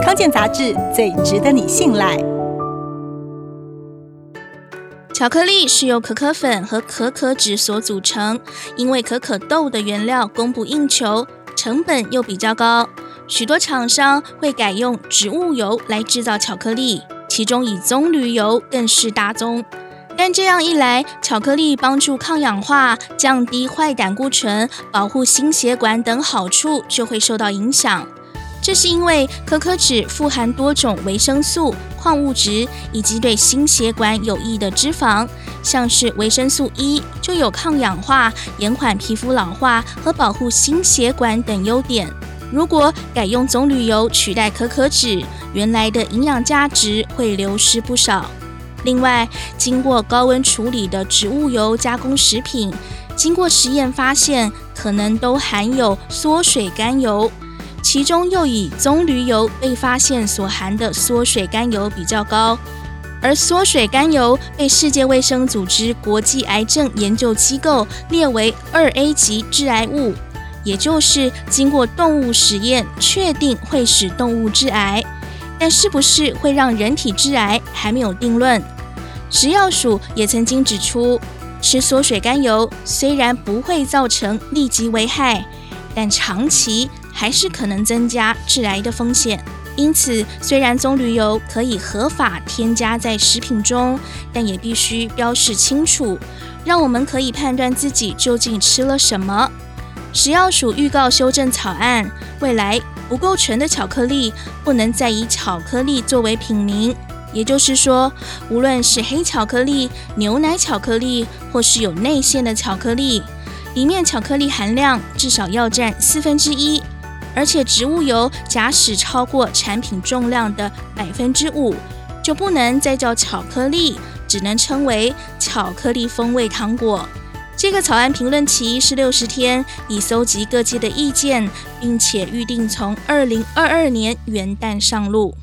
康健杂志最值得你信赖。巧克力是由可可粉和可可脂所组成，因为可可豆的原料供不应求，成本又比较高，许多厂商会改用植物油来制造巧克力，其中以棕榈油更是大宗。但这样一来，巧克力帮助抗氧化、降低坏胆固醇、保护心血管等好处就会受到影响。这是因为可可脂富含多种维生素、矿物质以及对心血管有益的脂肪，像是维生素 E 就有抗氧化、延缓皮肤老化和保护心血管等优点。如果改用棕榈油取代可可脂，原来的营养价值会流失不少。另外，经过高温处理的植物油加工食品，经过实验发现，可能都含有缩水甘油，其中又以棕榈油被发现所含的缩水甘油比较高，而缩水甘油被世界卫生组织国际癌症研究机构列为二 A 级致癌物，也就是经过动物实验确定会使动物致癌。但是不是会让人体致癌还没有定论。食药署也曾经指出，吃缩水甘油虽然不会造成立即危害，但长期还是可能增加致癌的风险。因此，虽然棕榈油可以合法添加在食品中，但也必须标示清楚，让我们可以判断自己究竟吃了什么。食药署预告修正草案，未来不够纯的巧克力不能再以巧克力作为品名。也就是说，无论是黑巧克力、牛奶巧克力，或是有内馅的巧克力，里面巧克力含量至少要占四分之一，而且植物油假使超过产品重量的百分之五，就不能再叫巧克力，只能称为巧克力风味糖果。这个草案评论期是六十天，已搜集各界的意见，并且预定从二零二二年元旦上路。